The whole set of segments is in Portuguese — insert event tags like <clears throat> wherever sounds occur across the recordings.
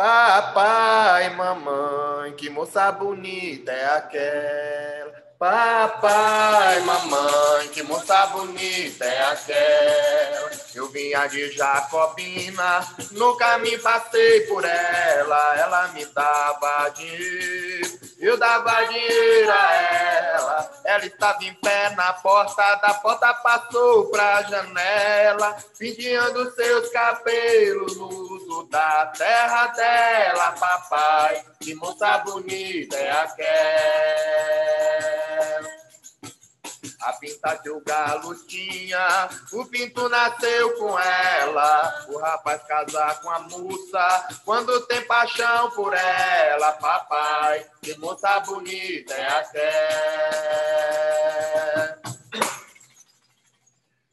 Papai, mamãe, que moça bonita é aquela. Papai, mamãe, que moça bonita é aquela. Eu vinha de Jacobina, nunca me passei por ela. Ela me dava dinheiro, eu dava dinheiro a ela. Ela estava em pé na porta, da porta passou pra janela, penteando seus cabelos no uso da terra dela, papai. Que moça bonita é aquela. A pinta o galo tinha, o pinto nasceu com ela. O rapaz casar com a moça, quando tem paixão por ela, papai. Que moça bonita é aquela.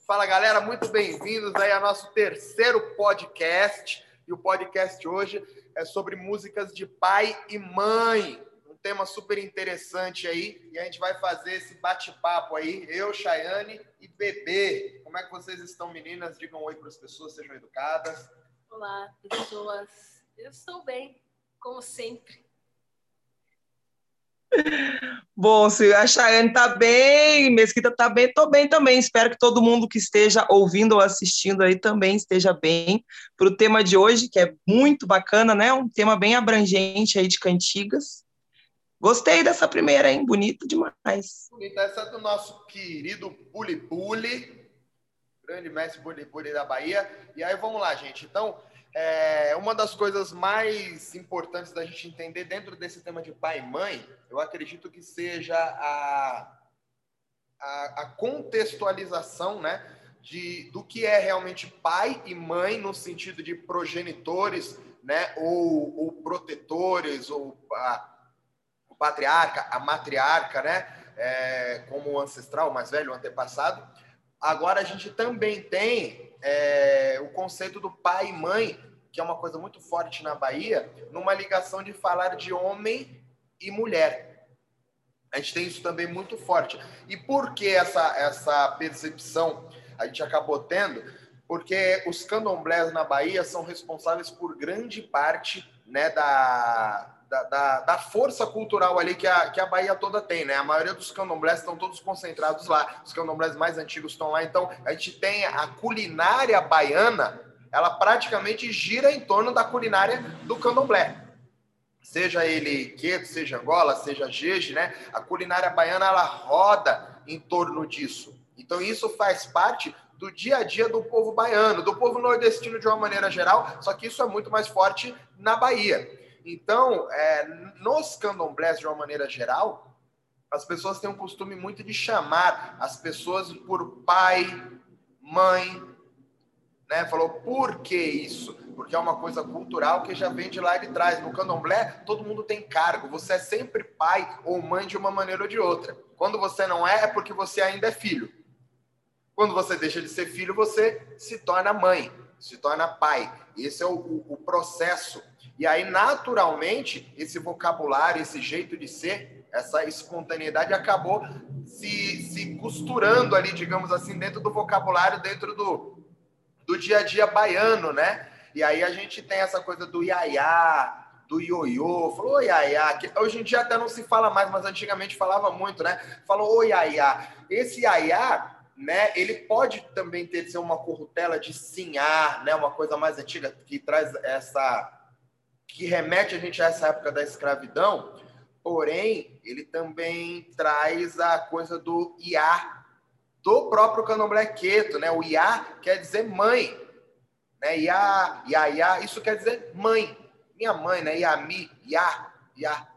Fala galera, muito bem-vindos aí ao nosso terceiro podcast. E o podcast hoje é sobre músicas de pai e mãe. Um tema super interessante aí. E a gente vai fazer esse bate-papo aí. Eu, Chayane e Bebê. Como é que vocês estão, meninas? Digam oi para as pessoas, sejam educadas. Olá, pessoas. Eu estou bem, como sempre. Bom, se a Chayane tá bem, Mesquita tá bem, tô bem também. Espero que todo mundo que esteja ouvindo ou assistindo aí também esteja bem para o tema de hoje, que é muito bacana, né? Um tema bem abrangente aí de cantigas. Gostei dessa primeira, hein? Bonita demais. Bonita essa do nosso querido Puli Puli, grande mestre Puli Puli da Bahia. E aí vamos lá, gente. Então, é, uma das coisas mais importantes da gente entender dentro desse tema de pai e mãe, eu acredito que seja a, a, a contextualização, né? De, do que é realmente pai e mãe no sentido de progenitores, né, ou, ou protetores, ou a, o patriarca, a matriarca, né, é, como ancestral, mais velho, antepassado. Agora a gente também tem é, o conceito do pai e mãe que é uma coisa muito forte na Bahia, numa ligação de falar de homem e mulher. A gente tem isso também muito forte. E por que essa, essa percepção a gente acabou tendo? Porque os candomblés na Bahia são responsáveis por grande parte né, da, da, da, da, força cultural ali que a, que a Bahia toda tem, né? A maioria dos candomblés estão todos concentrados lá. Os candomblés mais antigos estão lá. Então, a gente tem a culinária baiana ela praticamente gira em torno da culinária do candomblé. Seja ele queto, seja Angola, seja jeje, né? A culinária baiana ela roda em torno disso. Então isso faz parte do dia a dia do povo baiano, do povo nordestino de uma maneira geral, só que isso é muito mais forte na Bahia. Então, é, nos candomblés de uma maneira geral, as pessoas têm um costume muito de chamar as pessoas por pai, mãe, né? Falou, por que isso? Porque é uma coisa cultural que já vem de lá de trás. No candomblé, todo mundo tem cargo. Você é sempre pai ou mãe de uma maneira ou de outra. Quando você não é, é porque você ainda é filho. Quando você deixa de ser filho, você se torna mãe, se torna pai. Esse é o, o, o processo. E aí, naturalmente, esse vocabulário, esse jeito de ser, essa espontaneidade acabou se, se costurando ali, digamos assim, dentro do vocabulário, dentro do, do dia a dia baiano, né? E aí a gente tem essa coisa do iaiá, do ioiô, falou iaiá, que hoje em dia até não se fala mais, mas antigamente falava muito, né? Falou oi iaiá. Esse iaiá, né, ele pode também ter ser uma corrutela de sinhar, né, uma coisa mais antiga que traz essa que remete a gente a essa época da escravidão, porém, ele também traz a coisa do iá, do próprio candomblé queto, né? O Iá quer dizer mãe, né? Iá, Iá, Iá, isso quer dizer mãe. Minha mãe, né? Iami, Iá, Iá.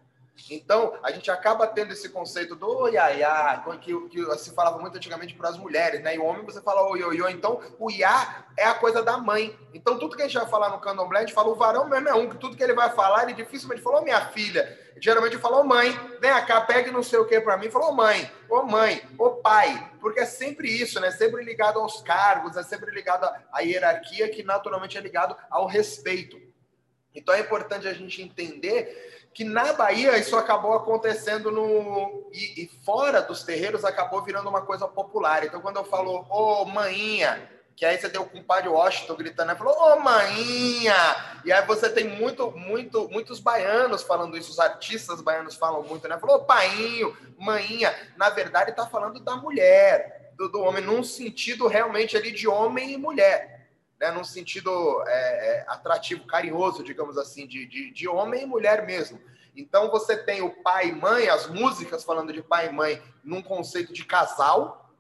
Então, a gente acaba tendo esse conceito do iaiá, que, que se falava muito antigamente para as mulheres, né? E o homem você fala o ioiô. Então, o iá é a coisa da mãe. Então, tudo que a gente vai falar no candomblé, a gente fala o varão mesmo é um, que tudo que ele vai falar, ele dificilmente falou minha filha. Geralmente falou mãe, vem cá, pegue não sei o que para mim. Falou mãe, ô mãe, ô pai. Porque é sempre isso, né? Sempre ligado aos cargos, é sempre ligado à hierarquia, que naturalmente é ligado ao respeito. Então, é importante a gente entender que na Bahia isso acabou acontecendo no e, e, fora dos terreiros acabou virando uma coisa popular. Então quando eu falo ô oh, maninha, que aí você tem o compadre Washington gritando, né? falou, ô oh, mainha! E aí você tem muito, muito, muitos baianos falando isso, os artistas baianos falam muito, né? Falou, oh, painho, mainha. Na verdade, está falando da mulher, do, do, homem, num sentido realmente ali de homem e mulher, né? Num sentido é, é, atrativo, carinhoso, digamos assim, de, de, de homem e mulher mesmo. Então você tem o pai e mãe, as músicas falando de pai e mãe num conceito de casal,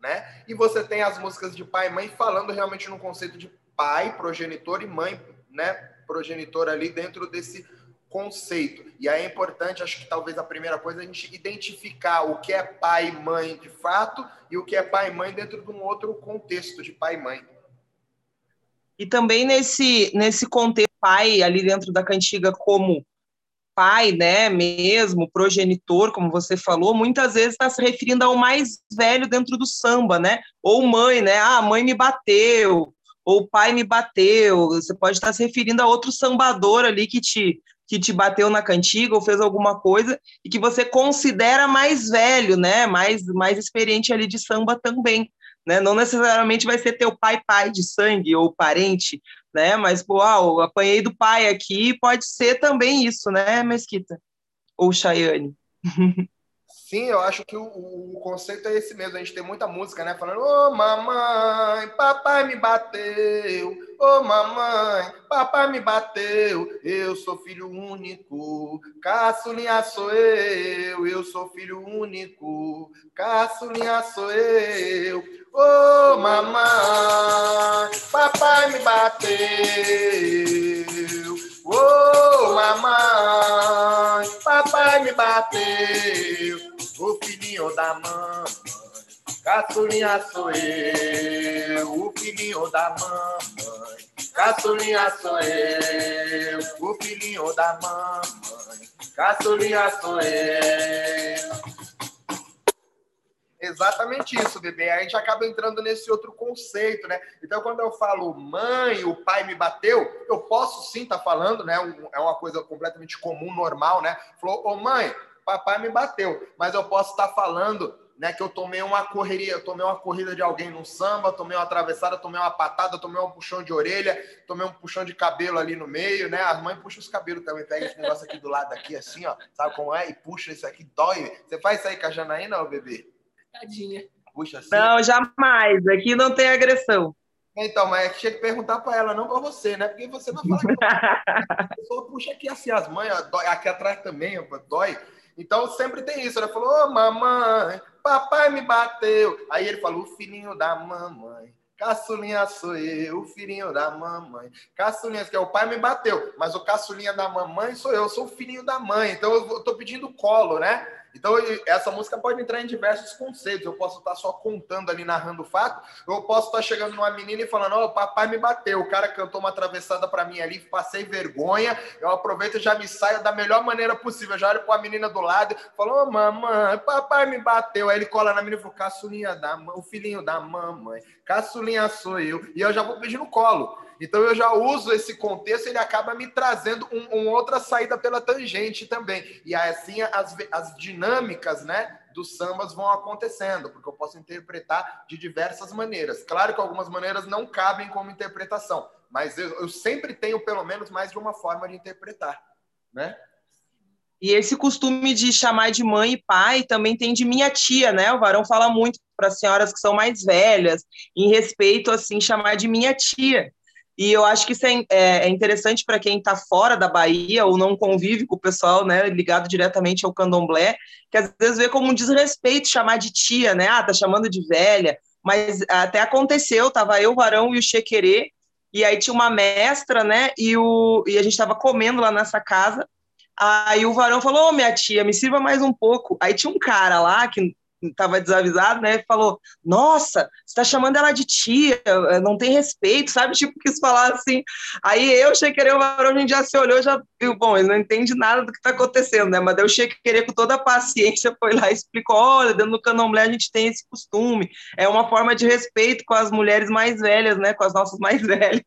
né? E você tem as músicas de pai e mãe falando realmente no conceito de pai, progenitor e mãe, né? Progenitor ali dentro desse conceito. E aí é importante, acho que talvez a primeira coisa, a gente identificar o que é pai e mãe de fato e o que é pai e mãe dentro de um outro contexto de pai e mãe. E também nesse, nesse contexto, pai ali dentro da cantiga como pai, né, mesmo, progenitor, como você falou, muitas vezes está se referindo ao mais velho dentro do samba, né? Ou mãe, né? Ah, mãe me bateu, ou pai me bateu. Você pode estar se referindo a outro sambador ali que te que te bateu na cantiga ou fez alguma coisa e que você considera mais velho, né? Mais mais experiente ali de samba também, né? Não necessariamente vai ser teu pai pai de sangue ou parente, né? Mas, pô, ah, eu apanhei do pai aqui, pode ser também isso, né, Mesquita? Ou Chayane. <laughs> Sim, eu acho que o, o, conceito é esse mesmo. A gente tem muita música, né? Falando, ô oh, mamãe, papai me bateu. Ô oh, mamãe, papai me bateu. Eu sou filho único, caçulinha sou eu. Eu sou filho único, caçulinha sou eu. Ô oh, mamãe, papai me bateu. Ô oh, mamãe, papai me bateu o filhinho da mamãe. Caçulinha sou eu, o filhinho da mamãe. Caçulinha sou eu, o filhinho da mamãe. Caçulinha sou eu. Exatamente isso, bebê. A gente acaba entrando nesse outro conceito, né? Então, quando eu falo mãe, o pai me bateu, eu posso sim estar tá falando, né? É uma coisa completamente comum, normal, né? Falou, ô mãe, papai me bateu. Mas eu posso estar falando né, que eu tomei uma correria, eu tomei uma corrida de alguém no samba, tomei uma atravessada, tomei uma patada, tomei um puxão de orelha, tomei um puxão de cabelo ali no meio, né? A mãe puxa os cabelos também, pega esse negócio aqui do lado aqui, assim, ó, sabe como é? E puxa isso aqui, dói. Você faz isso aí com a Janaína, ô bebê? Tadinha. Puxa assim. Não, jamais. Aqui não tem agressão. Então, mas é que tinha que perguntar para ela, não para você, né? Porque você vai falar. <laughs> a pessoa puxa aqui assim as mães, ó, dói, aqui atrás também, ó, dói. Então sempre tem isso. Ela falou: Ô oh, mamãe, papai me bateu. Aí ele falou: O filhinho da mamãe. Caçulinha sou eu, o filhinho da mamãe. Caçulinha, que é o pai me bateu, mas o caçulinha da mamãe sou eu, eu sou o filhinho da mãe. Então eu tô pedindo colo, né? Então, essa música pode entrar em diversos conceitos. Eu posso estar só contando ali, narrando o fato. Eu posso estar chegando numa menina e falando: Ó, oh, papai me bateu. O cara cantou uma atravessada para mim ali, passei vergonha. Eu aproveito e já me saio da melhor maneira possível. Eu já olho para a menina do lado falo: Ô, oh, mamãe, papai me bateu. Aí ele cola na menina e fala: Caçulinha da o filhinho da mamãe. Caçulinha sou eu. E eu já vou pedindo colo. Então eu já uso esse contexto, ele acaba me trazendo uma um outra saída pela tangente também. E assim as, as dinâmicas, né? dos sambas vão acontecendo, porque eu posso interpretar de diversas maneiras. Claro que algumas maneiras não cabem como interpretação, mas eu, eu sempre tenho pelo menos mais de uma forma de interpretar, né? E esse costume de chamar de mãe e pai também tem de minha tia, né? O varão fala muito para as senhoras que são mais velhas, em respeito assim chamar de minha tia. E eu acho que isso é, é, é interessante para quem está fora da Bahia ou não convive com o pessoal, né, ligado diretamente ao candomblé, que às vezes vê como um desrespeito chamar de tia, né? Ah, tá chamando de velha. Mas até aconteceu, tava eu, o Varão e o Chequerê, e aí tinha uma mestra, né? E, o, e a gente estava comendo lá nessa casa. Aí o varão falou: oh, minha tia, me sirva mais um pouco. Aí tinha um cara lá que estava desavisado, né? Falou: Nossa, você está chamando ela de tia, não tem respeito, sabe? <laughs> Tipo, quis falar assim. Aí eu, Chequerê, o varão, a gente já se olhou, já viu, bom, ele não entende nada do que está acontecendo, né? Mas eu, Chequerê, com toda a paciência, foi lá e explicou: Olha, dentro do candomblé a gente tem esse costume, é uma forma de respeito com as mulheres mais velhas, né? Com as nossas mais <laughs> velhas.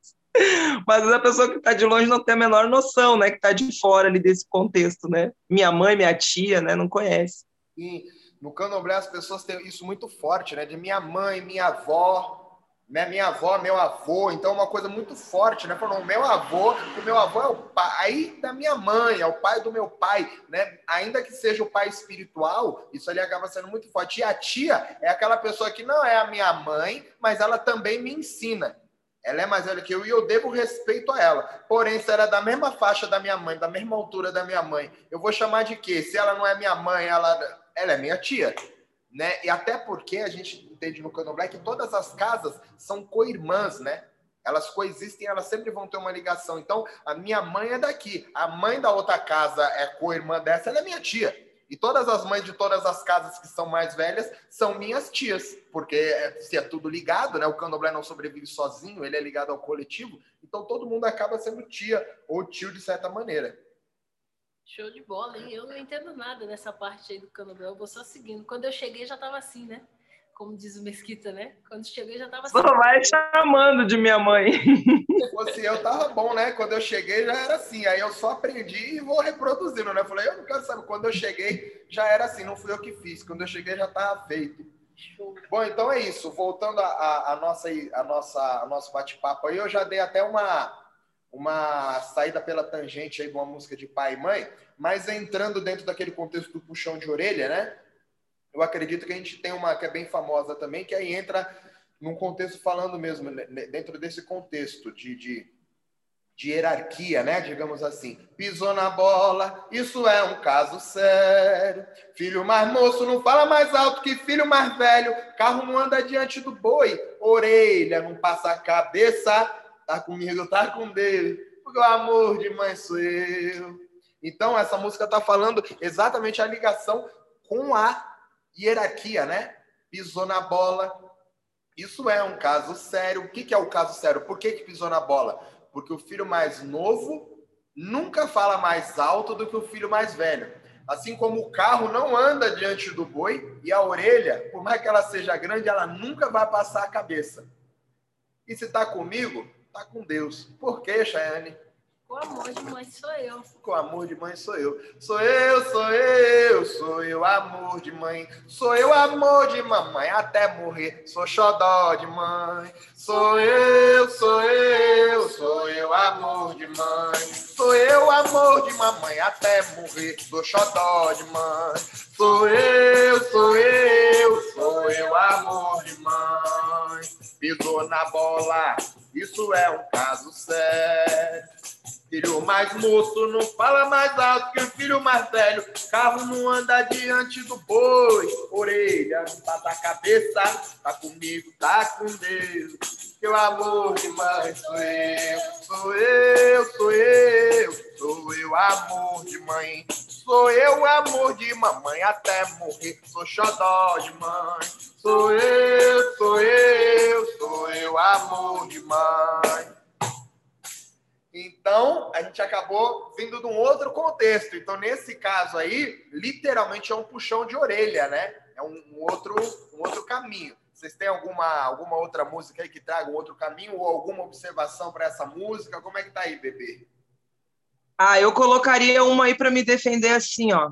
Mas a pessoa que está de longe não tem a menor noção, né? Que está de fora ali desse contexto, né? Minha mãe, minha tia, né? Não conhece. Sim. No candomblé as pessoas têm isso muito forte, né? De minha mãe, minha avó, Minha, minha avó, meu avô, então é uma coisa muito forte, né? Falou, meu avô, o meu avô é o pai da minha mãe, é o pai do meu pai, né? Ainda que seja o pai espiritual, isso ali acaba sendo muito forte. E a tia é aquela pessoa que não é a minha mãe, mas ela também me ensina. Ela é mais velha que eu e eu devo respeito a ela. Porém, se ela é da mesma faixa da minha mãe, da mesma altura da minha mãe, eu vou chamar de quê? Se ela não é minha mãe, ela, ela é minha tia. Né? E até porque a gente entende no Candomblé que todas as casas são co-irmãs, né? Elas coexistem, elas sempre vão ter uma ligação. Então, a minha mãe é daqui, a mãe da outra casa é co-irmã dessa, ela é minha tia. E todas as mães de todas as casas que são mais velhas são minhas tias, porque é, se é tudo ligado, né? O candomblé não sobrevive sozinho, ele é ligado ao coletivo, então todo mundo acaba sendo tia ou tio de certa maneira. Show de bola, hein? Eu não entendo nada dessa parte aí do candomblé, eu vou só seguindo. Quando eu cheguei já estava assim, né? Como diz o Mesquita, né? Quando cheguei já estava assim. Só vai chamando de minha mãe. <laughs> Se fosse eu, tava bom, né? Quando eu cheguei já era assim. Aí eu só aprendi e vou reproduzindo, né? Falei, eu não quero saber. Quando eu cheguei já era assim, não fui eu que fiz. Quando eu cheguei já estava feito. Show. Bom, então é isso. Voltando a, a, a nossa, a nossa, a nosso bate-papo aí, eu já dei até uma uma saída pela tangente aí de uma música de pai e mãe, mas entrando dentro daquele contexto do puxão de orelha, né? Eu acredito que a gente tem uma que é bem famosa também, que aí entra num contexto falando mesmo, né, né, dentro desse contexto de, de, de hierarquia, né? Digamos assim. Pisou na bola, isso é um caso sério. Filho mais moço não fala mais alto que filho mais velho. Carro não anda diante do boi, orelha não passa a cabeça tá comigo, tá com Deus, porque o amor de mãe sou eu. Então, essa música está falando exatamente a ligação com a hierarquia, né? Pisou na bola. Isso é um caso sério. O que, que é o caso sério? Por que, que pisou na bola? Porque o filho mais novo nunca fala mais alto do que o filho mais velho. Assim como o carro não anda diante do boi e a orelha, por mais que ela seja grande, ela nunca vai passar a cabeça. E se está comigo, Tá com Deus. Por quê, Chayane? Com amor de mãe sou eu. Com amor de mãe sou eu. Sou eu, sou eu, sou eu, amor de mãe. Sou eu, amor de mamãe, até morrer. Sou xodó de mãe. Sou eu, sou eu, sou eu, amor de mãe. Sou eu, amor de mamãe, até morrer. Sou xodó de mãe. Sou eu, sou eu, sou eu, amor de mãe. Pisou na bola isso é um caso sério. Filho mais moço não fala mais alto que o filho mais velho. Carro não anda diante do boi. Orelha não tá da cabeça. Tá comigo, tá com Deus. Teu amor de mãe sou eu. Sou eu, sou eu. Sou eu, amor de mãe. Sou eu, amor de mamãe até morrer. Sou xodó de mãe. Sou eu, sou eu, sou eu, amor de mãe. Então, a gente acabou vindo de um outro contexto. Então, nesse caso aí, literalmente é um puxão de orelha, né? É um, um outro, um outro caminho. Vocês têm alguma, alguma outra música aí que traga um outro caminho ou alguma observação para essa música? Como é que tá aí, bebê? Ah, eu colocaria uma aí para me defender assim, ó.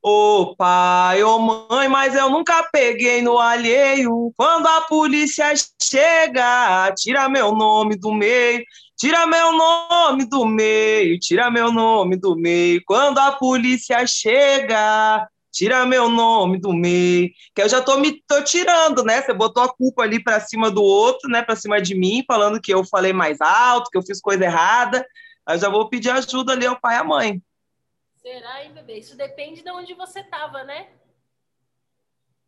Ô pai, ô mãe, mas eu nunca peguei no alheio. Quando a polícia chega, tira meu nome do meio, tira meu nome do meio, tira meu nome do meio. Quando a polícia chega, tira meu nome do meio. Que eu já tô me tô tirando, né? Você botou a culpa ali para cima do outro, né? Para cima de mim, falando que eu falei mais alto, que eu fiz coisa errada. Eu já vou pedir ajuda ali ao pai e à mãe. Será, hein, bebê? Isso depende de onde você estava, né?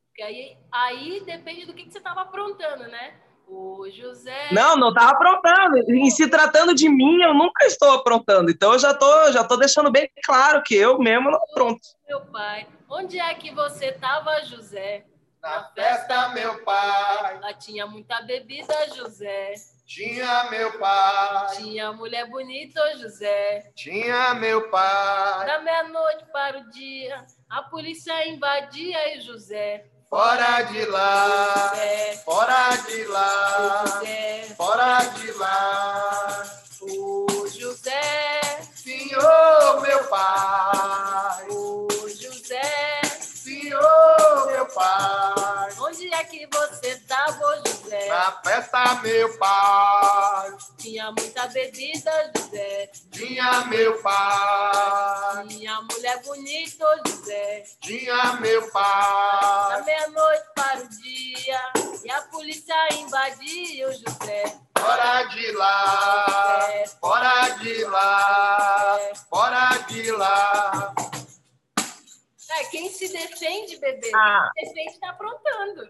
Porque aí, aí depende do que, que você estava aprontando, né? O José. Não, não estava aprontando. Em se tratando de mim, eu nunca estou aprontando. Então eu já tô, já tô deixando bem claro que eu mesmo não apronto. Meu pai, onde é que você estava, José? Na festa, meu pai. Lá tinha muita bebida, José. Tinha meu pai. Tinha mulher bonita, José. Tinha meu pai. Da meia-noite para o dia, a polícia invadia e José. Fora de lá, fora de lá, fora de lá. O José, Senhor meu pai. O José, Senhor meu pai. Onde é que você estava, José? Na festa meu pai. Tinha muita bebida, José. Tinha meu pai. Tinha mulher bonita, José. Tinha meu Da pai. meia-noite para o dia. E a polícia invadiu, José. Fora de lá. Fora de lá. Fora de lá. É, quem se defende, bebê, Ah. quem se defende tá aprontando.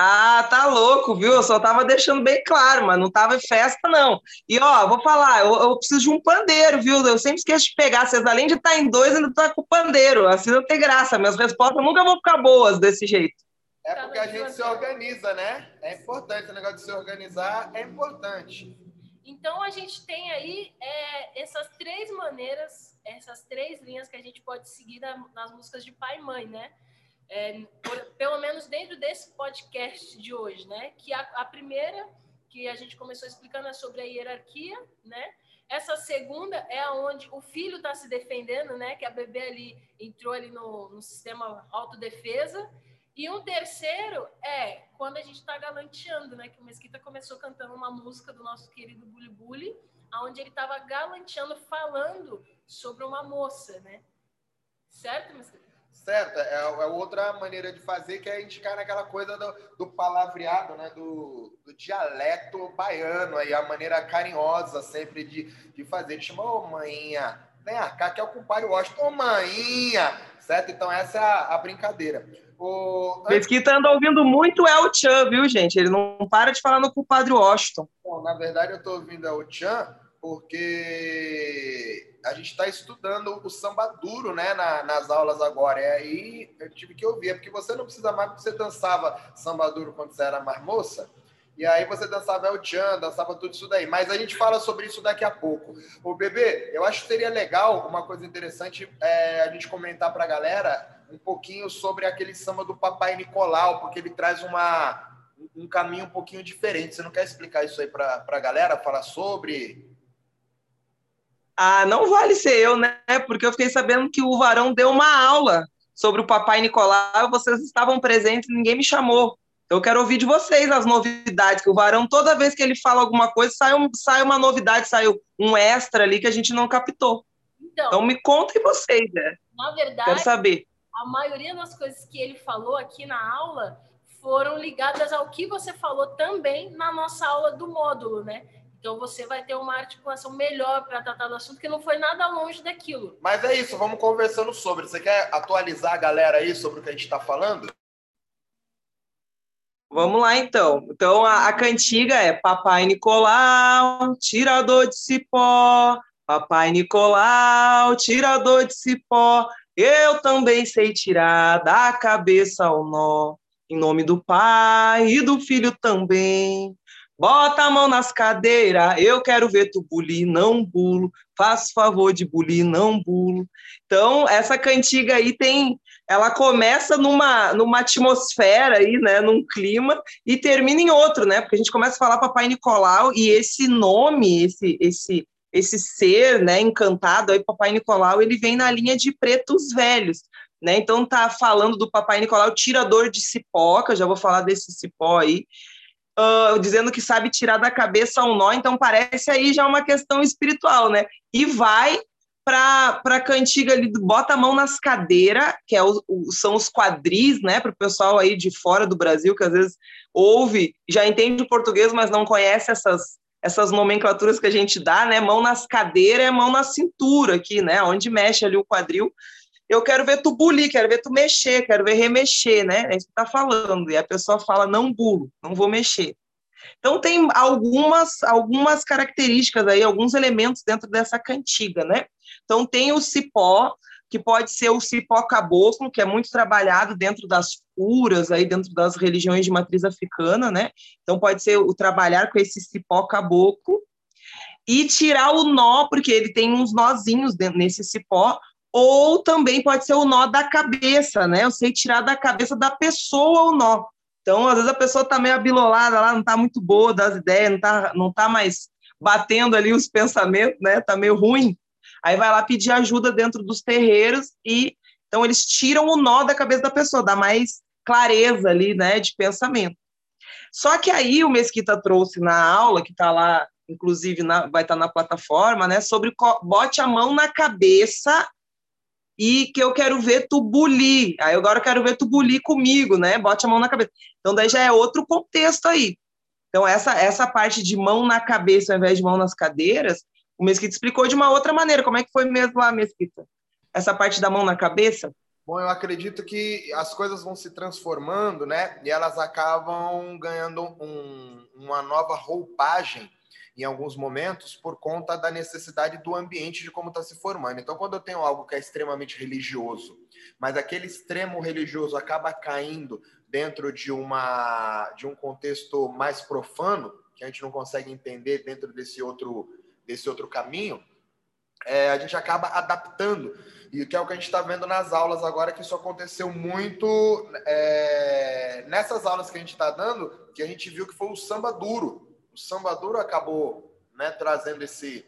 Ah, tá louco, viu? Eu só tava deixando bem claro, mas não tava em festa, não. E ó, vou falar, eu, eu preciso de um pandeiro, viu? Eu sempre esqueço de pegar. Vocês, além de estar em dois, ainda tá com o pandeiro. Assim não tem graça. Minhas respostas nunca vão ficar boas desse jeito. É porque a gente se organiza, né? É importante, o negócio de se organizar é importante. Então a gente tem aí é, essas três maneiras, essas três linhas que a gente pode seguir na- nas músicas de pai e mãe, né? É, pelo menos dentro desse podcast de hoje, né? Que a, a primeira que a gente começou explicando é sobre a hierarquia, né? Essa segunda é aonde o filho está se defendendo, né? Que a bebê ali entrou ali no, no sistema autodefesa. E um terceiro é quando a gente está galanteando, né? Que o Mesquita começou cantando uma música do nosso querido Bully Bully, onde ele estava galanteando, falando sobre uma moça, né? Certo, Mesquita? Certo, é, é outra maneira de fazer que é indicar naquela coisa do, do palavreado, né? Do, do dialeto baiano, aí a maneira carinhosa sempre de, de fazer. Ele chama, ô maninha, vem cá que é o compadre Washington, ô maninha, certo? Então essa é a, a brincadeira. O, Mesquita anda ouvindo muito El Chan, viu, gente? Ele não para de falar no compadre Washington. bom, na verdade, eu estou ouvindo o Chan porque a gente está estudando o samba duro, né, na- nas aulas agora. E aí eu tive que ouvir, é porque você não precisa mais, porque você dançava samba duro quando você era mais moça. E aí você dançava El Chan, dançava tudo isso daí. Mas a gente fala sobre isso daqui a pouco. O bebê, eu acho que seria legal, uma coisa interessante, é a gente comentar para a galera um pouquinho sobre aquele samba do Papai Nicolau, porque ele traz uma, um caminho um pouquinho diferente. Você não quer explicar isso aí para a galera? Falar sobre? Ah, não vale ser eu, né? Porque eu fiquei sabendo que o Varão deu uma aula sobre o Papai Nicolau, vocês estavam presentes e ninguém me chamou. Então, eu quero ouvir de vocês as novidades, que o Varão, toda vez que ele fala alguma coisa, sai, um- sai uma novidade, sai um extra ali que a gente não captou. Então, Então, me contem vocês, né? na Quero verdade, saber. a maioria das coisas que ele falou aqui na aula foram ligadas ao que você falou também na nossa aula do módulo, né? Então você vai ter uma articulação melhor para tratar do assunto, que não foi nada longe daquilo. Mas é isso, vamos conversando sobre. Você quer atualizar a galera aí sobre o que a gente está falando? Vamos lá, então. Então, a, a cantiga é Papai Nicolau, tirador de cipó. Papai Nicolau, tirador de cipó. Eu também sei tirar da cabeça o nó. Em nome do pai e do filho também. Bota a mão nas cadeiras, eu quero ver tu bulir, não bulo. Faz favor de bulir, não bulo. Então, essa cantiga aí tem ela começa numa, numa atmosfera aí, né, num clima, e termina em outro, né? Porque a gente começa a falar Papai Nicolau e esse nome, esse esse esse ser, né, encantado aí Papai Nicolau, ele vem na linha de pretos velhos, né? Então tá falando do Papai Nicolau tirador de cipó, que eu já vou falar desse cipó aí. Uh, dizendo que sabe tirar da cabeça um nó, então parece aí já uma questão espiritual, né? E vai para a cantiga ali bota a mão nas cadeiras, que é o, o, são os quadris, né, para o pessoal aí de fora do Brasil, que às vezes ouve, já entende o português, mas não conhece essas, essas nomenclaturas que a gente dá, né, mão nas cadeiras é mão na cintura aqui, né, onde mexe ali o quadril. Eu quero ver tu bulir, quero ver tu mexer, quero ver remexer, né, é isso que tá falando, e a pessoa fala, não bulo, não vou mexer. Então tem algumas algumas características aí, alguns elementos dentro dessa cantiga, né? Então tem o cipó, que pode ser o cipó caboclo, que é muito trabalhado dentro das curas aí dentro das religiões de matriz africana, né? Então pode ser o trabalhar com esse cipó caboclo e tirar o nó, porque ele tem uns nozinhos nesse cipó, ou também pode ser o nó da cabeça, né? Eu sei tirar da cabeça da pessoa o nó. Então, às vezes a pessoa está meio abilolada lá, não está muito boa das ideias, não está não tá mais batendo ali os pensamentos, né? Está meio ruim. Aí vai lá pedir ajuda dentro dos terreiros e então eles tiram o nó da cabeça da pessoa, dá mais clareza ali, né, de pensamento. Só que aí o Mesquita trouxe na aula, que está lá, inclusive na, vai estar tá na plataforma, né, sobre bote a mão na cabeça e que eu quero ver tu bulir. Aí agora eu quero ver tu bulir comigo, né? Bote a mão na cabeça. Então daí já é outro contexto aí. Então essa essa parte de mão na cabeça ao invés de mão nas cadeiras, o Mesquita explicou de uma outra maneira. Como é que foi mesmo lá, Mesquita? Essa parte da mão na cabeça? Bom, eu acredito que as coisas vão se transformando, né? E elas acabam ganhando um, uma nova roupagem em alguns momentos por conta da necessidade do ambiente de como está se formando. Então, quando eu tenho algo que é extremamente religioso, mas aquele extremo religioso acaba caindo dentro de uma de um contexto mais profano, que a gente não consegue entender dentro desse outro desse outro caminho, é, a gente acaba adaptando. E que é o que a gente está vendo nas aulas agora, que isso aconteceu muito é, nessas aulas que a gente está dando, que a gente viu que foi o samba duro o samba duro acabou né, trazendo esse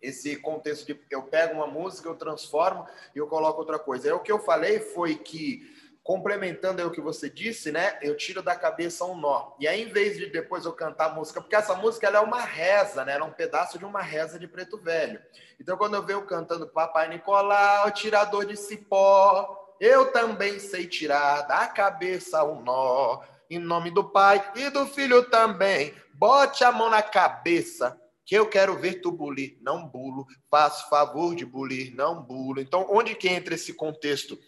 esse contexto de eu pego uma música, eu transformo e eu coloco outra coisa. Aí o que eu falei foi que complementando aí o que você disse, né? Eu tiro da cabeça um nó. E aí, em vez de depois eu cantar a música, porque essa música ela é uma reza, né? Ela é um pedaço de uma reza de preto velho. Então, quando eu vejo cantando Papai Nicolau, tirador de cipó, eu também sei tirar da cabeça um nó. Em nome do Pai e do Filho também. Bote a mão na cabeça, que eu quero ver tu bulir, não bulo. Faço favor de bulir, não bulo. Então, onde que entra esse contexto?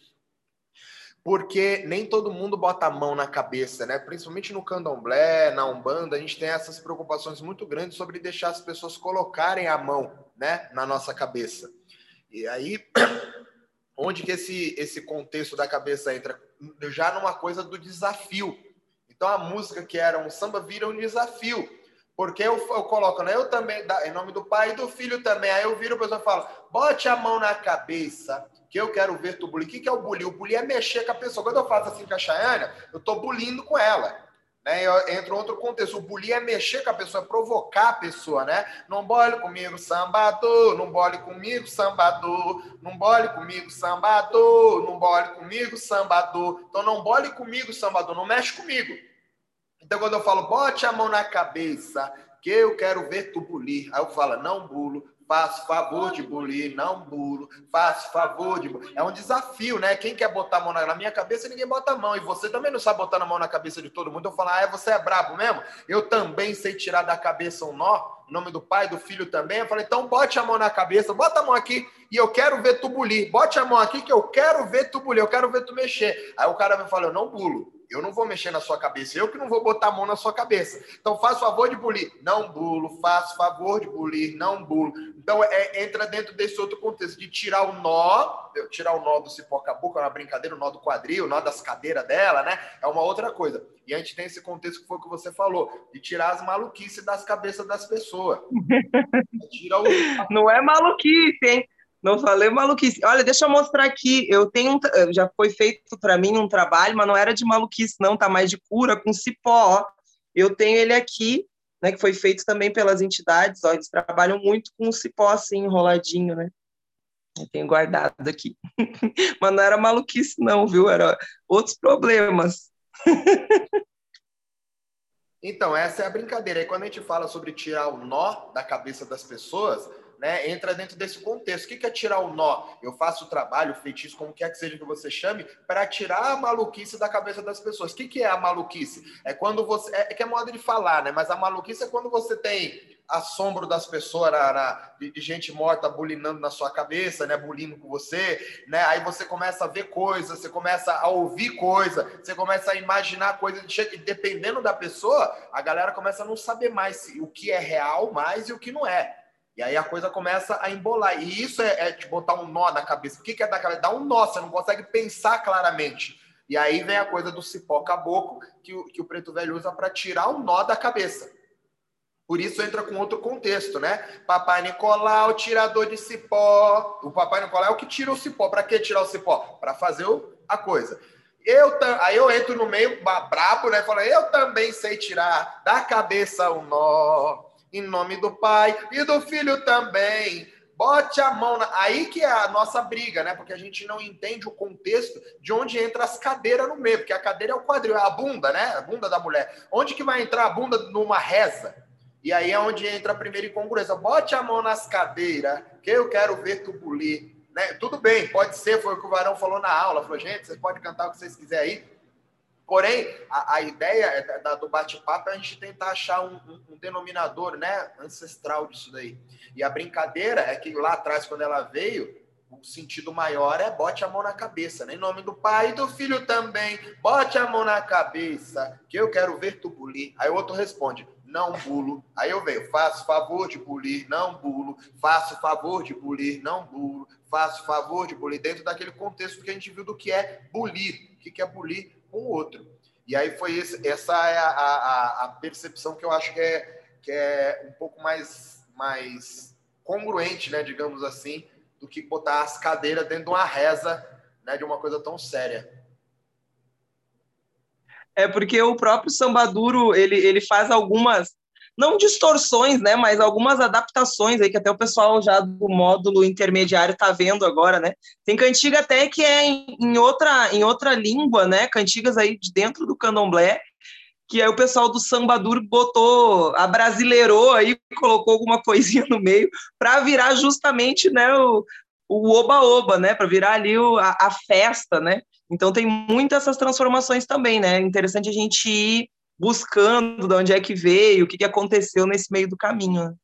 Porque nem todo mundo bota a mão na cabeça, né? Principalmente no candomblé, na umbanda, a gente tem essas preocupações muito grandes sobre deixar as pessoas colocarem a mão, né, na nossa cabeça. E aí, <clears throat> onde que esse esse contexto da cabeça entra? Já numa coisa do desafio. Então a música que era um samba vira um desafio. Porque eu, eu coloco, né? Eu também, em nome do pai e do filho também. Aí eu viro, a pessoa fala, bote a mão na cabeça, que eu quero ver tu bulir. O que, que é o bulir? O bulir é mexer com a pessoa. Quando eu faço assim com a Chayana, eu tô bulindo com ela. Né? Entra outro contexto. O bullying é mexer com a pessoa, é provocar a pessoa, né? Não bole comigo, sambador. Não bole comigo, sambador. Não bole comigo, sambador. Não bole comigo, sambador. Então não bole comigo, sambador. Não mexe comigo. Então quando eu falo, bote a mão na cabeça, que eu quero ver tu bulir. Aí eu falo, não bulo, Faço favor de bulir, não bulo. Faço favor de bulir. É um desafio, né? Quem quer botar a mão na minha cabeça, ninguém bota a mão. E você também não sabe botar a mão na cabeça de todo mundo. Eu falo, ah, é, você é brabo mesmo? Eu também sei tirar da cabeça um nó. Em nome do pai, do filho também. Eu falei, então bote a mão na cabeça, bota a mão aqui e eu quero ver tu bulir. Bote a mão aqui que eu quero ver tu bulir, eu quero ver tu mexer. Aí o cara me fala, eu não bulo. Eu não vou mexer na sua cabeça, eu que não vou botar a mão na sua cabeça. Então, faça favor de bulir. Não bulo, faço favor de bulir, não bulo. Então, é, entra dentro desse outro contexto de tirar o nó, tirar o nó do cipó caboclo, é uma brincadeira, o nó do quadril, o nó das cadeiras dela, né? É uma outra coisa. E a gente tem esse contexto que foi o que você falou, de tirar as maluquices das cabeças das pessoas. <laughs> Tira o... Não é maluquice, hein? Não falei maluquice. Olha, deixa eu mostrar aqui. Eu tenho um, já foi feito para mim um trabalho, mas não era de maluquice, não, tá mais de cura com cipó. Ó. Eu tenho ele aqui, né, que foi feito também pelas entidades. Ó, eles trabalham muito com o cipó assim enroladinho, né? Eu tenho guardado aqui. <laughs> mas não era maluquice, não, viu? Era outros problemas. então, essa é a brincadeira. Aí quando a gente fala sobre tirar o nó da cabeça das pessoas, né, entra dentro desse contexto. O que é tirar o nó? Eu faço o trabalho, o feitiço, como quer que seja que você chame, para tirar a maluquice da cabeça das pessoas. O que é a maluquice? É quando você. É, é que é modo de falar, né? Mas a maluquice é quando você tem assombro das pessoas, de, gente morta bulinando na sua cabeça, né, bulindo com você, né, aí você começa a ver coisas, você começa a ouvir coisa, você começa a imaginar coisas, dependendo da pessoa, a galera começa a não saber mais o que é real mais e o que não é. E aí a coisa começa a embolar. E isso é, é te botar um nó na cabeça. O que, que é dar cabeça? Dá um nó, você não consegue pensar claramente. E aí vem a coisa do cipó caboclo, que o, que o preto velho usa para tirar o nó da cabeça. Por isso entra com outro contexto, né? Papai Nicolau, tirador de cipó. O Papai Nicolau é o que tira o cipó. Para que tirar o cipó? Para fazer a coisa. Eu aí eu entro no meio brabo, né? Falo, eu também sei tirar da cabeça o nó em nome do Pai e do Filho também. Bote a mão na. Aí que é a nossa briga, né? Porque a gente não entende o contexto de onde entra as cadeiras no meio, porque a cadeira é o quadril, é a bunda, né? A bunda da mulher. Onde que vai entrar a bunda numa reza? E aí é onde entra a primeira incongruência. Bote a mão nas cadeiras, que eu quero ver tu bulir. Né? Tudo bem, pode ser, foi o que o Varão falou na aula. Falou, gente, vocês podem cantar o que vocês quiserem aí, Porém, a, a ideia é da, do bate-papo é a gente tentar achar um, um, um, denominador né, ancestral disso daí. E a brincadeira é que lá atrás, quando ela veio, o sentido maior é bote a mão na cabeça, né? Em nome do pai e do filho também, bote a mão na cabeça, que eu quero ver tu bulir. Aí o outro responde, não bulo. Aí eu venho, faço favor de bulir, não bulo. Faço favor de bulir, não bulo. Faço favor de bulir. Dentro daquele contexto que a gente viu do que é bulir. O que é bulir? Com o outro. E aí foi esse, essa é a, a, a, percepção que eu acho que é, que é um pouco mais, mais congruente, né, digamos assim, do que botar as cadeiras dentro de uma reza né, de uma coisa tão séria. É porque o próprio Sambaduro ele, ele faz algumas não distorções, né, mas algumas adaptações aí que até o pessoal já do módulo intermediário está vendo agora, né? Tem cantiga até que é em, outra em outra língua, né? Cantigas aí de dentro do candomblé, que aí o pessoal do sambaduro botou, abrasileirou aí, colocou alguma coisinha no meio para virar justamente, né, o o oba-oba, né, para virar ali o, a, a festa, né? Então tem muitas essas transformações também, né? Interessante a gente ir buscando de onde é que veio, o que, que aconteceu nesse meio do caminho. Né?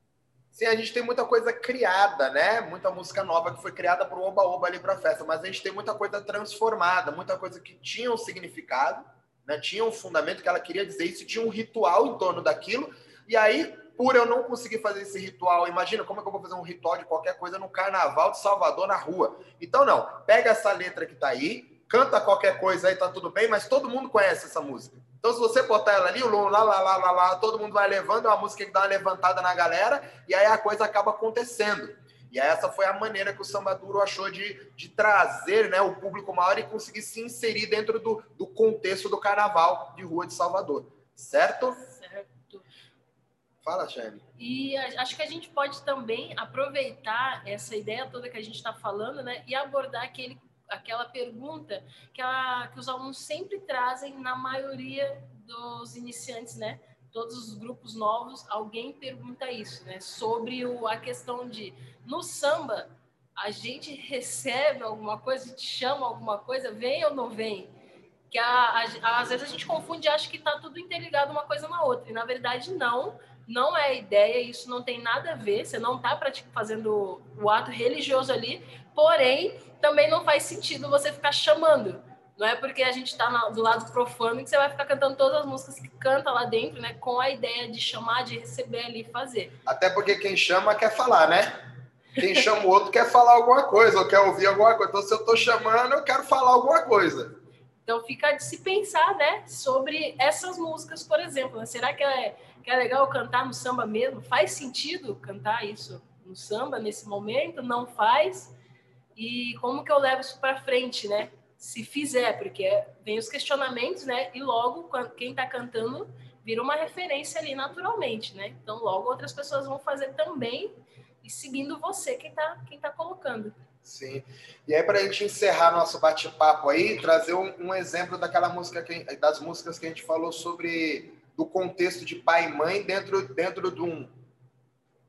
Sim, a gente tem muita coisa criada, né? Muita música nova que foi criada para o oba-oba ali para a festa, mas a gente tem muita coisa transformada, muita coisa que tinha um significado, né? tinha um fundamento que ela queria dizer isso, tinha um ritual em torno daquilo, e aí, por eu não conseguir fazer esse ritual, imagina como é que eu vou fazer um ritual de qualquer coisa no carnaval de Salvador na rua. Então, não, pega essa letra que está aí, canta qualquer coisa aí, tá tudo bem, mas todo mundo conhece essa música. Então, se você botar ela ali, o lá, lá, lá, lá, lá, todo mundo vai levando, é uma música que dá uma levantada na galera, e aí a coisa acaba acontecendo. E essa foi a maneira que o Samba Duro achou de, de trazer né, o público maior e conseguir se inserir dentro do, do contexto do carnaval de rua de Salvador. Certo? Certo. Fala, Shane. E acho que a gente pode também aproveitar essa ideia toda que a gente está falando né, e abordar aquele aquela pergunta que, a, que os alunos sempre trazem na maioria dos iniciantes, né? Todos os grupos novos, alguém pergunta isso, né? Sobre o, a questão de no samba a gente recebe alguma coisa, te chama alguma coisa, vem ou não vem? Que a, a, às vezes a gente confunde e acha que está tudo interligado uma coisa na outra. E na verdade não, não é a ideia, isso não tem nada a ver, você não está fazendo o ato religioso ali, porém também não faz sentido você ficar chamando. Não é porque a gente está do lado profano que você vai ficar cantando todas as músicas que canta lá dentro, né? Com a ideia de chamar, de receber ali e fazer. Até porque quem chama quer falar, né? Quem chama o outro quer falar alguma coisa, ou quer ouvir alguma coisa. Então, se eu estou chamando, eu quero falar alguma coisa. Então, fica de se pensar, né? Sobre essas músicas, por exemplo. Né? Será que é, que é legal cantar no samba mesmo? Faz sentido cantar isso no samba nesse momento? Não faz? E como que eu levo isso para frente, né? Se fizer, porque vem os questionamentos, né? E logo quem está cantando vira uma referência ali naturalmente, né? Então logo outras pessoas vão fazer também e seguindo você quem está quem tá colocando. Sim. E aí para a gente encerrar nosso bate-papo aí, trazer um, um, exemplo daquela música que, das músicas que a gente falou sobre do contexto de pai e mãe dentro dentro de um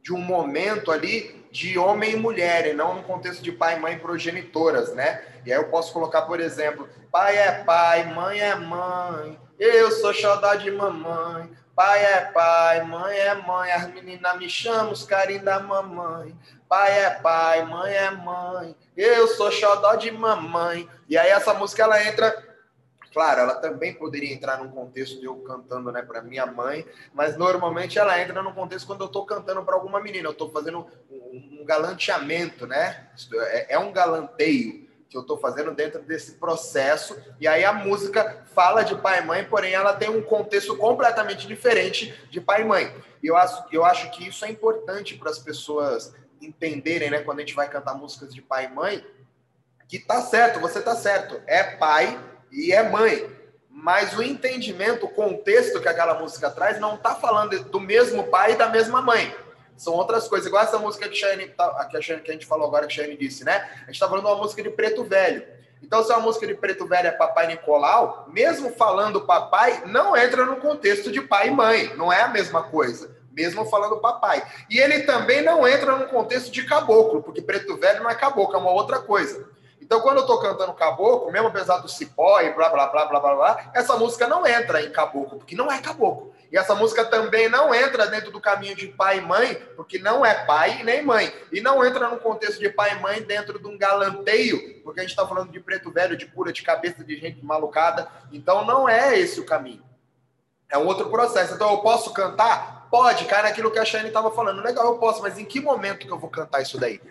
de um momento ali de homem e mulher, e não no contexto de pai e mãe progenitoras, né? E aí eu posso colocar, por exemplo, pai é pai, mãe é mãe, eu sou xodó de mamãe, pai é pai, mãe é mãe, as meninas me chamam os carinhos da mamãe, pai é pai, mãe é mãe, eu sou xodó de mamãe. E aí essa música ela entra Claro, ela também poderia entrar num contexto de eu cantando né, para minha mãe, mas normalmente ela entra num contexto quando eu estou cantando para alguma menina, eu estou fazendo um, galanteamento, né? É, é um galanteio que eu estou fazendo dentro desse processo, e aí a música fala de pai e mãe, porém ela tem um contexto completamente diferente de pai e mãe. E eu acho, eu acho que isso é importante para as pessoas entenderem, né, quando a gente vai cantar músicas de pai e mãe, que tá certo, você tá certo, é pai e é mãe. Mas o entendimento, o contexto que aquela música traz, não está falando do mesmo pai e da mesma mãe. São outras coisas, igual essa música que, Shane, tá, que, a, Shane, que a gente falou agora, que a Shane disse, né? A gente tá falando de uma música de preto velho. Então, se é uma música de preto velho é Papai Nicolau, mesmo falando papai, não entra no contexto de pai e mãe. Não é a mesma coisa. Mesmo falando papai. E ele também não entra no contexto de caboclo, porque preto velho não é caboclo, é uma outra coisa. Então, quando eu tô cantando caboclo, mesmo apesar do cipó e blá, blá, blá, blá, blá, blá, essa música não entra em caboclo, porque não é caboclo. E essa música também não entra dentro do caminho de pai e mãe, porque não é pai nem mãe. E não entra no contexto de pai e mãe dentro de um galanteio, porque a gente está falando de preto velho, de cura de cabeça, de gente malucada. Então não é esse o caminho. É um outro processo. Então eu posso cantar? Pode, cara, aquilo que a Shane estava falando. Legal, eu posso, mas em que momento que eu vou cantar isso daí?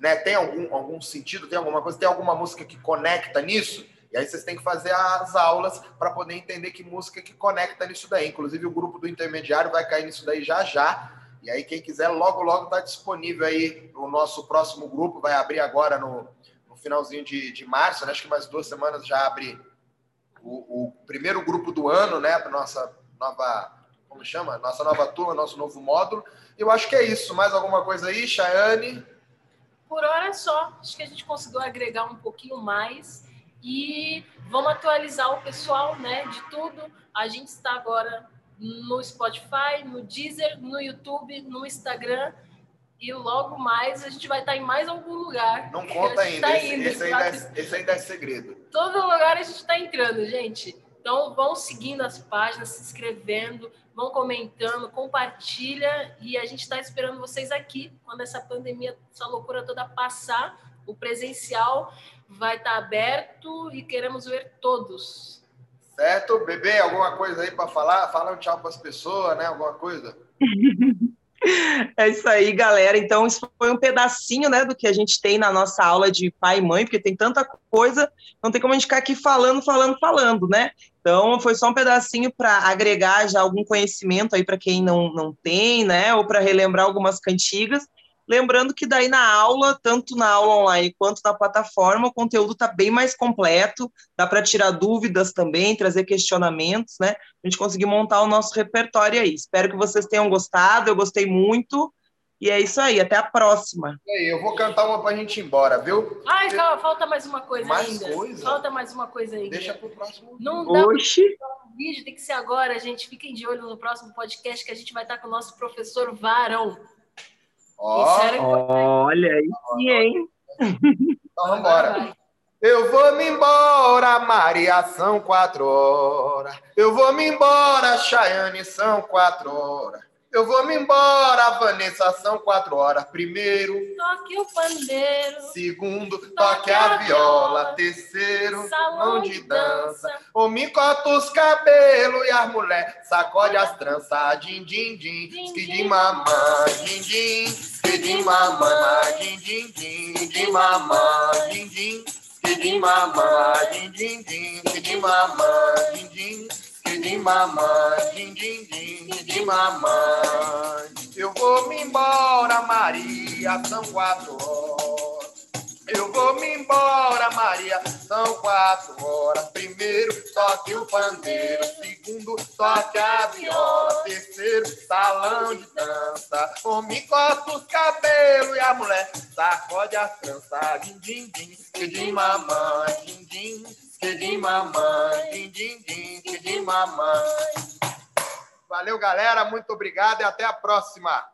Né? Tem algum, algum sentido? Tem alguma coisa? Tem alguma música que conecta nisso? E aí vocês têm que fazer as aulas para poder entender que música que conecta nisso daí. Inclusive o grupo do intermediário vai cair nisso daí já já. E aí quem quiser logo logo está disponível aí o nosso próximo grupo vai abrir agora no, no finalzinho de, de março. Né? Acho que mais duas semanas já abre o, o primeiro grupo do ano, né? Para nossa nova como chama? Nossa nova turma, nosso novo módulo. Eu acho que é isso. Mais alguma coisa aí, Chayane? Por hora só. Acho que a gente conseguiu agregar um pouquinho mais. E vamos atualizar o pessoal né, de tudo. A gente está agora no Spotify, no Deezer, no YouTube, no Instagram. E logo mais a gente vai estar em mais algum lugar. Não conta ainda. Tá esse, esse, ainda é, esse ainda é segredo. Todo lugar a gente está entrando, gente. Então vão seguindo as páginas, se inscrevendo, vão comentando, compartilha e a gente está esperando vocês aqui quando essa pandemia, essa loucura toda passar, o presencial vai estar tá aberto e queremos ver todos. Certo? Bebê, alguma coisa aí para falar? Fala um tchau para as pessoas, né? Alguma coisa? <laughs> <laughs> É isso aí, galera. Então, isso foi um pedacinho, né, do que a gente tem na nossa aula de pai e mãe, porque tem tanta coisa, não tem como a gente ficar aqui falando, falando, falando, né? Então, foi só um pedacinho para agregar já algum conhecimento aí para quem não, não tem, né, ou para relembrar algumas cantigas. Lembrando que daí na aula, tanto na aula online quanto na plataforma, o conteúdo está bem mais completo, dá para tirar dúvidas também, trazer questionamentos, né? A gente conseguir montar o nosso repertório aí. Espero que vocês tenham gostado, eu gostei muito. E é isso aí, até a próxima. E aí, eu vou cantar uma pra gente ir embora, viu? Ai, calma, falta mais uma coisa mais ainda. Coisa? Falta mais uma coisa ainda. Deixa pro próximo. Não dá Oxi. um vídeo, tem que ser agora, gente. Fiquem de olho no próximo podcast que a gente vai estar com o nosso professor Varão. Olha aí sim, hein? Então vamos embora. Eu vou me embora, Maria, são quatro horas. Eu vou me embora, Chayane, são quatro horas. Eu vou me embora, Vanessa, são quatro horas. Primeiro, toque o pandeiro. Segundo, toque, toque a, viola. Terceiro, salão de dança. O me corta os cabelos e as mulheres sacode as tranças. Din, din, din, din, mamãe, din, din, din, mamãe, din, din, din, din, mamãe, din, din, din, mamãe, din, din, din, din, mamãe, din, din de mamãe, din, din, mamãe. Eu vou me embora, Maria, são quatro horas. Eu vou me embora, Maria, são quatro horas. Primeiro, toque o pandeiro. Segundo, toque a viola. Terceiro, salão de dança. Homem corta os cabelos e a mulher sacode as tranças. Din, din, din, mamãe, din de mamãe, din, din, din, de mamãe. Valeu, galera. Muito obrigado e até a próxima.